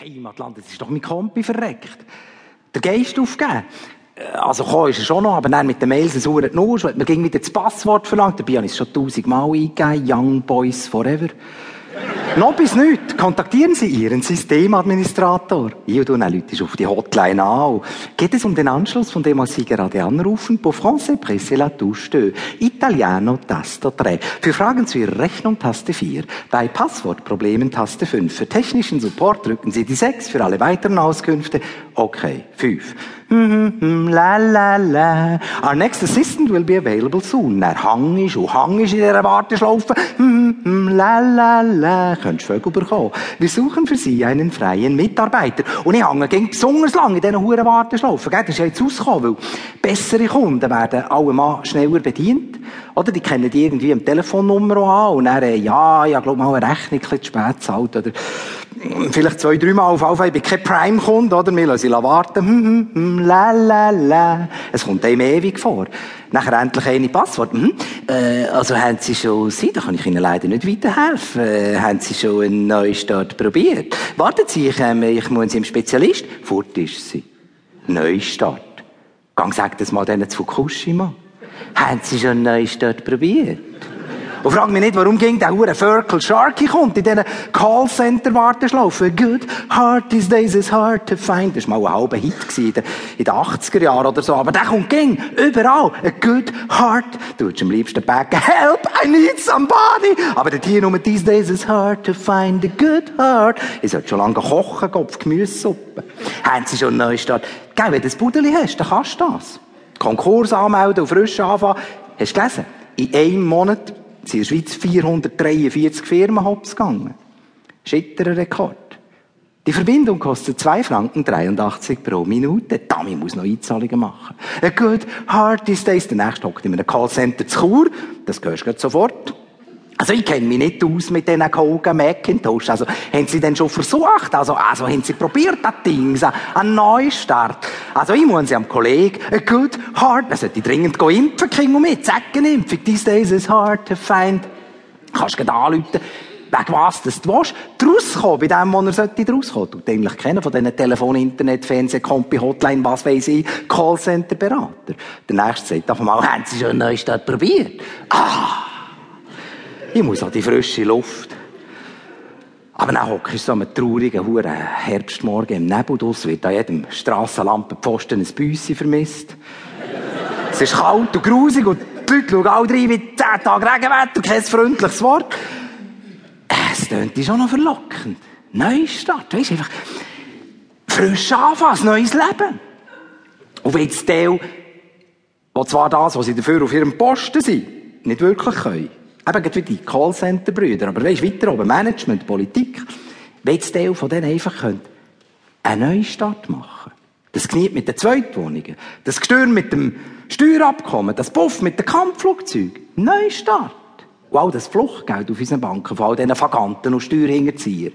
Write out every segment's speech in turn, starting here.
Heimatland, das ist doch mein Kompi verreckt. Der Geist aufgeben. Äh, also kommen ist er schon noch, aber dann mit den Mails ein sauren weil man ging wieder das Passwort verlangt. Dabei habe ich es schon tausendmal eingegeben. Young Boys Forever. Noch bis nicht. Kontaktieren Sie Ihren Systemadministrator. Und dann Leute auf die Hotline an. Geht es um den Anschluss, von dem Sie gerade anrufen? Pour français, presse la touche 2. Italiano, Tasto 3. Für Fragen zu Ihrer Rechnung, Taste 4. Bei Passwortproblemen, Taste 5. Für technischen Support drücken Sie die 6. Für alle weiteren Auskünfte, okay, 5. La la la. Our next assistant will be available soon. Er hang ist und hang ist in dieser Warteschlaufe. La la la. Könntest Vögel bekommen. Wir suchen für Sie einen freien Mitarbeiter. Und ich hänge ging besonders lang in diesen huren Warteschlaufen. Das ist ja jetzt rausgekommen, weil bessere Kunden werden alle mal schneller bedient. Oder die kennen die irgendwie am Telefonnummer an und dann, ja, ich glaube mal eine Rechnung ein bisschen zu spät zahlt oder vielleicht zwei, drei Mal auf Fall, ich bin kein Prime-Kunde, oder? Wir lassen sie warten. Hm, hm, hm, la, la, la. Es kommt einem ewig vor. Nachher endlich eine Passwort. Hm, äh, also haben Sie schon, Sie, da kann ich Ihnen leider nicht weiterhelfen. Äh, haben Sie schon einen Neustart probiert? Warten Sie, ich, ähm, ich muss im Spezialist. Fort ist sie. Neustart. Gang, sag das mal denen zu Fukushima. Haben Sie schon einen Neustart probiert? Und frag mich nicht, warum ging der Hure Ferkel Sharky kommt in diesen Callcenter-Warteschlaufen. Good heart these days is hard to find. Das war mal ein halber Hit in den, 80er Jahren oder so. Aber der kommt ging überall. A good heart. Du würdest am liebsten backen. Help, I need somebody. Aber der hier nur these days is hard to find a good heart. Ich sollte schon lange kochen, Kopf Gemüsesuppe. Haben Sie schon einen Neustart? Gell, wenn du ein Budeli hast, dann kannst du das. Konkurs anmelden und frisch anfangen. Hast du gelesen? In einem Monat sind in der Schweiz 443 Firmen hops gegangen. Schitterer Rekord. Die Verbindung kostet 2 Franken 83 pro Minute. Damit muss noch Einzahlungen machen. A good heart is days. Der nächste hockt in einem Callcenter zu Chur. Das gehörst du sofort. Also ich kenne mich nicht aus mit diesen Kogen Macintosh. Also haben Sie denn schon versucht? Also, also haben Sie probiert, das Ding, so, einen Neustart? Also ich muss Sie am Kollegen, a good heart, er sollte dringend impfen, King und mit, Zeckenimpfung, these days is hard to find. Kannst du anrufen, wegen was das du willst, rauskommen, bei dem, wo er sollte rauskommen. Du eigentlich kennen von diesen Telefon, Internet, Fernseh, Kompi, Hotline, was weiß ich, Callcenter-Berater. Der nächste sagt auf einmal, haben Sie schon einen Neustart probiert? Ah! Ich muss an die frische Luft. Aber dann hocke ich so einem traurigen, huren Herbstmorgen im Nebel draus, wird an jedem Strassenlampenpfosten ein Büssi vermisst. es ist kalt und grusig und die Leute schauen alle drei wie zehn Tage Regenwetter, kein freundliches Wort. Es tönt schon noch verlockend. Neustart, weisst einfach, frisch anfangen, ein neues Leben. Und wenn jetzt der, wo zwar das, was sie dafür auf ihrem Posten sind, nicht wirklich können, Eben wie die Callcenter-Brüder. Aber weisst, weiter oben, Management, Politik. Wenn jetzt Teil von denen einfach einen Neustart machen. Das Knie mit den Zweitwohnungen. Das Gestürm mit dem Steuerabkommen. Das Puff mit den Kampfflugzeugen. Neustart. Wow, das Fluchtgeld auf unseren Banken von all diesen Vaganten und Steuerhinterziehern.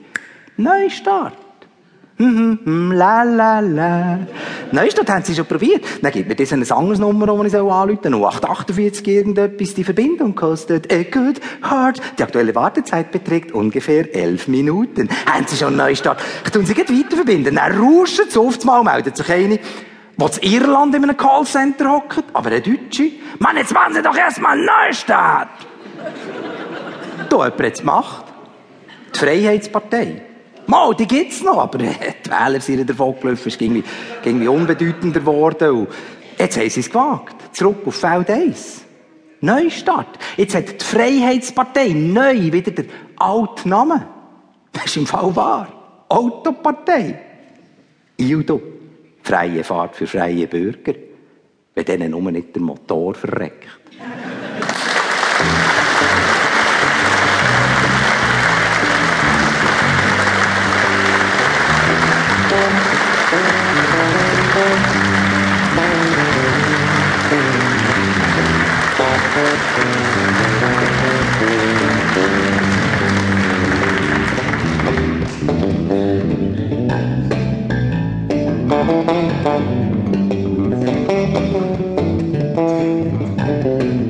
Neustart. Hm, hm, la, la, la. Neustadt haben sie schon probiert. Dann gibt mir das ein anderes Nummer, das ich anrufen soll. 0848 irgendetwas. Die Verbindung kostet a good heart. Die aktuelle Wartezeit beträgt ungefähr elf Minuten. Haben sie schon Neustadt? Ich tue sie gleich weiter verbinden. Dann rauschen sie oft mal, meldet sich eine, die in Irland in einem Callcenter hockt, aber eine Deutsche. Mann, jetzt machen sie doch erstmal Neustadt! da jemand jetzt gemacht. Die Freiheitspartei. Mal, die gibt's noch, aber die Wähler sind davon gelaufen, ist irgendwie, irgendwie unbedeutender geworden. Jetzt haben sie es gewagt. Zurück auf Feld 1. Neustart. Jetzt hat die Freiheitspartei neu wieder den alten Namen. Das ist im Fall wahr. Autopartei. Ildo. Freie Fahrt für freie Bürger. Wenn denen nur nicht der Motor verreckt. Música